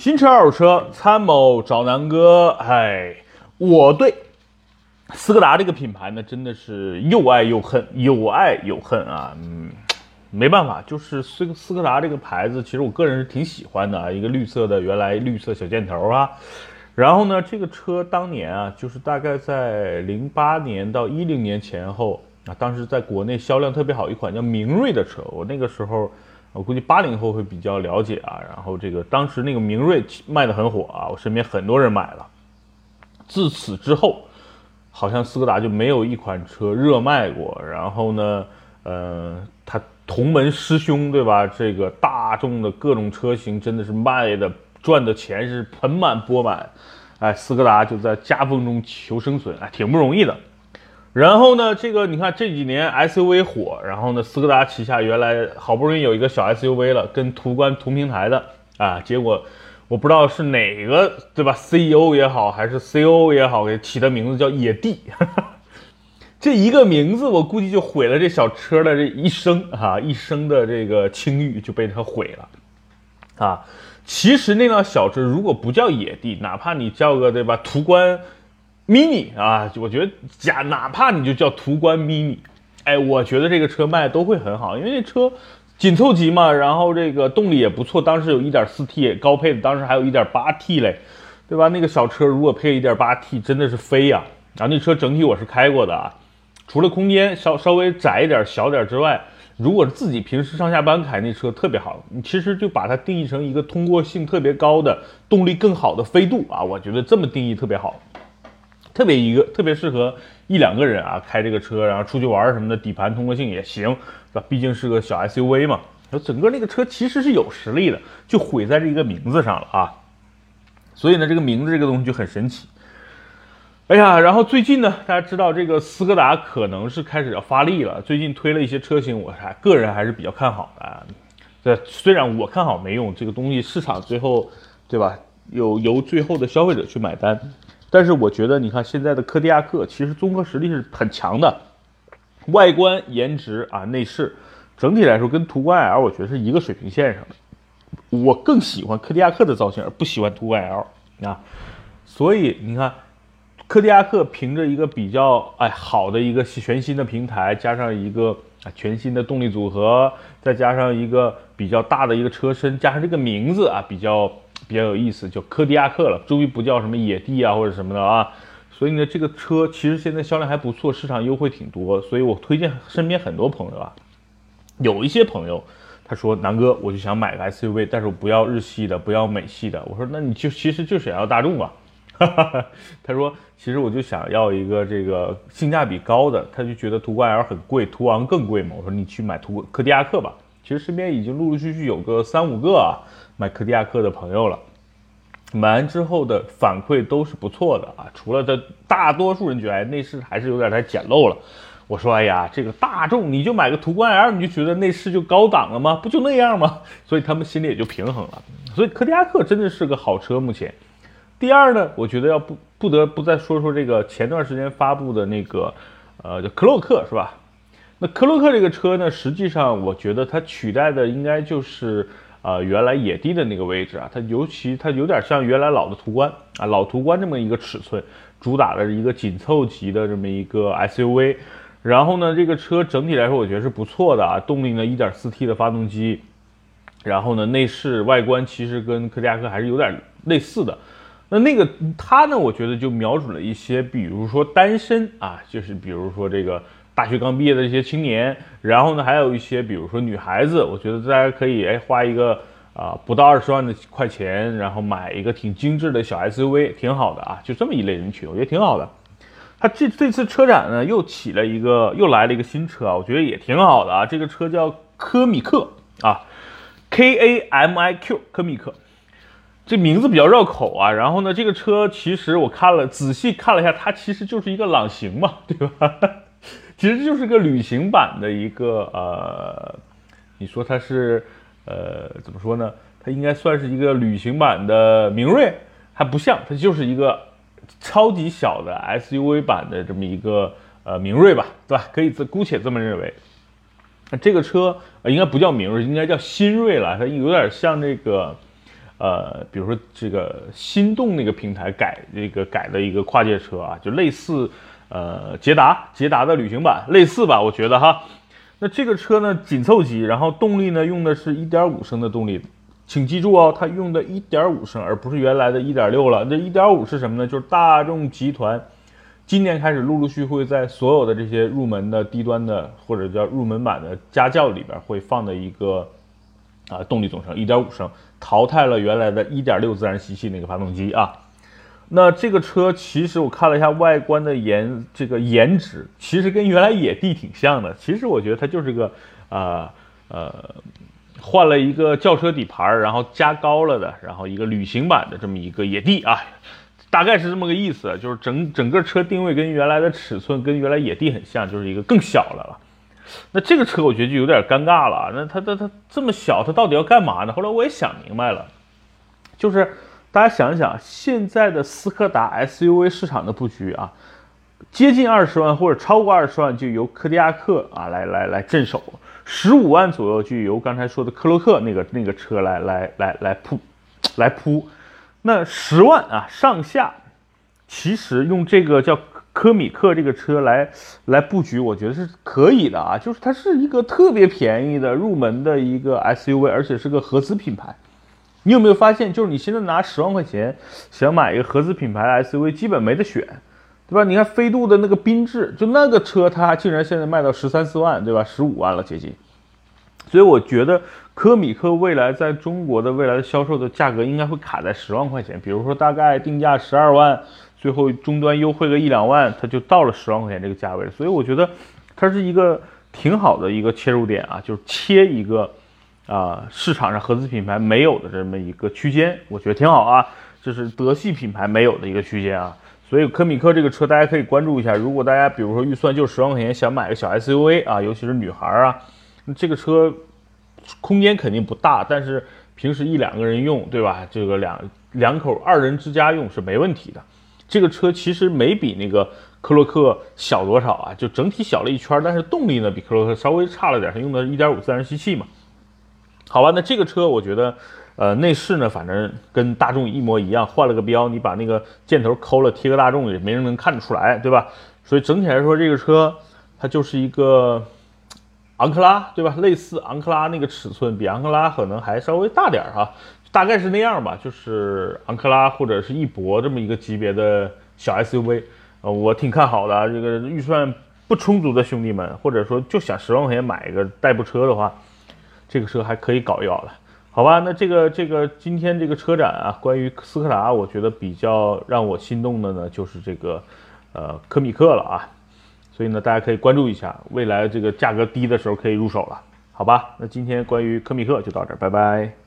新车二手车参谋找南哥，哎，我对斯柯达这个品牌呢，真的是又爱又恨，有爱有恨啊。嗯，没办法，就是斯斯柯达这个牌子，其实我个人是挺喜欢的啊。一个绿色的，原来绿色小箭头啊。然后呢，这个车当年啊，就是大概在零八年到一零年前后啊，当时在国内销量特别好一款叫明锐的车，我那个时候。我估计八零后会比较了解啊，然后这个当时那个明锐卖的很火啊，我身边很多人买了。自此之后，好像斯柯达就没有一款车热卖过。然后呢，呃，它同门师兄对吧？这个大众的各种车型真的是卖的赚的钱是盆满钵满，哎，斯柯达就在夹缝中求生存，哎，挺不容易的。然后呢，这个你看这几年 SUV 火，然后呢，斯柯达旗下原来好不容易有一个小 SUV 了，跟途观同平台的啊，结果我不知道是哪个对吧？CEO 也好，还是 CO 也好，给起的名字叫野地，这一个名字我估计就毁了这小车的这一生啊，一生的这个清誉就被它毁了啊。其实那辆小车如果不叫野地，哪怕你叫个对吧途观。Mini 啊，我觉得假哪怕你就叫途观 mini，哎，我觉得这个车卖都会很好，因为这车紧凑级嘛，然后这个动力也不错，当时有一点四 T 高配的，当时还有一点八 T 嘞，对吧？那个小车如果配一点八 T，真的是飞呀！然后那车整体我是开过的啊，除了空间稍稍微窄一点、小点之外，如果是自己平时上下班开那车特别好，你其实就把它定义成一个通过性特别高的、动力更好的飞度啊，我觉得这么定义特别好。特别一个特别适合一两个人啊开这个车，然后出去玩什么的，底盘通过性也行，是吧？毕竟是个小 SUV 嘛。然后整个那个车其实是有实力的，就毁在这一个名字上了啊。所以呢，这个名字这个东西就很神奇。哎呀，然后最近呢，大家知道这个斯柯达可能是开始要发力了，最近推了一些车型，我还个人还是比较看好的。这虽然我看好没用，这个东西市场最后，对吧？有由最后的消费者去买单。但是我觉得，你看现在的柯迪亚克其实综合实力是很强的，外观、颜值啊、内饰，整体来说跟途观 L 我觉得是一个水平线上的。我更喜欢柯迪亚克的造型，而不喜欢途观 L 啊。所以你看，柯迪亚克凭着一个比较哎好的一个全新的平台，加上一个全新的动力组合，再加上一个比较大的一个车身，加上这个名字啊比较。比较有意思，叫柯迪亚克了，终于不叫什么野地啊或者什么的啊。所以呢，这个车其实现在销量还不错，市场优惠挺多，所以我推荐身边很多朋友啊。有一些朋友他说南哥，我就想买个 SUV，但是我不要日系的，不要美系的。我说那你就其实就想要大众啊。他说其实我就想要一个这个性价比高的，他就觉得途观 L 很贵，途昂更贵嘛。我说你去买途柯迪亚克吧。其实身边已经陆陆续续有个三五个啊。买柯迪亚克的朋友了，买完之后的反馈都是不错的啊。除了这大多数人觉得哎内饰还是有点太简陋了，我说哎呀，这个大众你就买个途观 L，你就觉得内饰就高档了吗？不就那样吗？所以他们心里也就平衡了。所以柯迪亚克真的是个好车。目前，第二呢，我觉得要不不得不再说说这个前段时间发布的那个呃叫克洛克是吧？那科洛克这个车呢，实际上我觉得它取代的应该就是。啊，原来野地的那个位置啊，它尤其它有点像原来老的途观啊，老途观这么一个尺寸，主打的一个紧凑级的这么一个 SUV。然后呢，这个车整体来说我觉得是不错的啊，动力呢 1.4T 的发动机，然后呢内饰外观其实跟柯迪亚克还是有点类似的。那那个它呢，我觉得就瞄准了一些，比如说单身啊，就是比如说这个。大学刚毕业的这些青年，然后呢，还有一些，比如说女孩子，我觉得大家可以哎花一个啊不到二十万的块钱，然后买一个挺精致的小 SUV，挺好的啊，就这么一类人群，我觉得挺好的。他这这次车展呢，又起了一个，又来了一个新车啊，我觉得也挺好的啊。这个车叫科米克啊，K A M I Q，科米克，这名字比较绕口啊。然后呢，这个车其实我看了仔细看了一下，它其实就是一个朗行嘛，对吧？其实就是个旅行版的一个呃，你说它是呃怎么说呢？它应该算是一个旅行版的明锐，还不像，它就是一个超级小的 SUV 版的这么一个呃明锐吧，对吧？可以这姑且这么认为。那这个车应该不叫明锐，应该叫新锐了，它有点像这个呃，比如说这个心动那个平台改这个改的一个跨界车啊，就类似呃捷达捷达的旅行版类似吧，我觉得哈。那这个车呢紧凑级，然后动力呢用的是一点五升的动力，请记住哦，它用的一点五升，而不是原来的一点六了。这一点五是什么呢？就是大众集团今年开始陆陆续续会在所有的这些入门的低端的或者叫入门版的家轿里边会放的一个啊动力总成一点五升，淘汰了原来的一点六自然吸气那个发动机啊。那这个车其实我看了一下外观的颜，这个颜值其实跟原来野地挺像的。其实我觉得它就是个，呃呃，换了一个轿车底盘，然后加高了的，然后一个旅行版的这么一个野地啊，大概是这么个意思。就是整整个车定位跟原来的尺寸跟原来野地很像，就是一个更小的了。那这个车我觉得就有点尴尬了。那它它它这么小，它到底要干嘛呢？后来我也想明白了，就是。大家想一想，现在的斯柯达 SUV 市场的布局啊，接近二十万或者超过二十万就由柯迪亚克啊来来来镇守，十五万左右就由刚才说的科洛克那个那个车来来来来铺来铺，那十万啊上下，其实用这个叫科米克这个车来来布局，我觉得是可以的啊，就是它是一个特别便宜的入门的一个 SUV，而且是个合资品牌。你有没有发现，就是你现在拿十万块钱想买一个合资品牌 SUV，基本没得选，对吧？你看飞度的那个缤智，就那个车，它竟然现在卖到十三四万，对吧？十五万了接近。所以我觉得科米克未来在中国的未来的销售的价格应该会卡在十万块钱，比如说大概定价十二万，最后终端优惠个一两万，它就到了十万块钱这个价位。所以我觉得它是一个挺好的一个切入点啊，就是切一个。啊，市场上合资品牌没有的这么一个区间，我觉得挺好啊。这是德系品牌没有的一个区间啊。所以科米克这个车大家可以关注一下。如果大家比如说预算就十万块钱，想买个小 SUV 啊，尤其是女孩啊，这个车空间肯定不大，但是平时一两个人用，对吧？这个两两口二人之家用是没问题的。这个车其实没比那个科洛克小多少啊，就整体小了一圈，但是动力呢比科洛克稍微差了点，它用的是一点五自然吸气嘛。好吧，那这个车我觉得，呃，内饰呢，反正跟大众一模一样，换了个标，你把那个箭头抠了，贴个大众也没人能看得出来，对吧？所以整体来说，这个车它就是一个昂克拉，对吧？类似昂克拉那个尺寸，比昂克拉可能还稍微大点儿哈，大概是那样吧，就是昂克拉或者是翼博这么一个级别的小 SUV，呃，我挺看好的。这个预算不充足的兄弟们，或者说就想十万块钱买一个代步车的话。这个车还可以搞一搞了，好吧？那这个这个今天这个车展啊，关于斯柯达，我觉得比较让我心动的呢，就是这个呃科米克了啊。所以呢，大家可以关注一下，未来这个价格低的时候可以入手了，好吧？那今天关于科米克就到这儿，拜拜。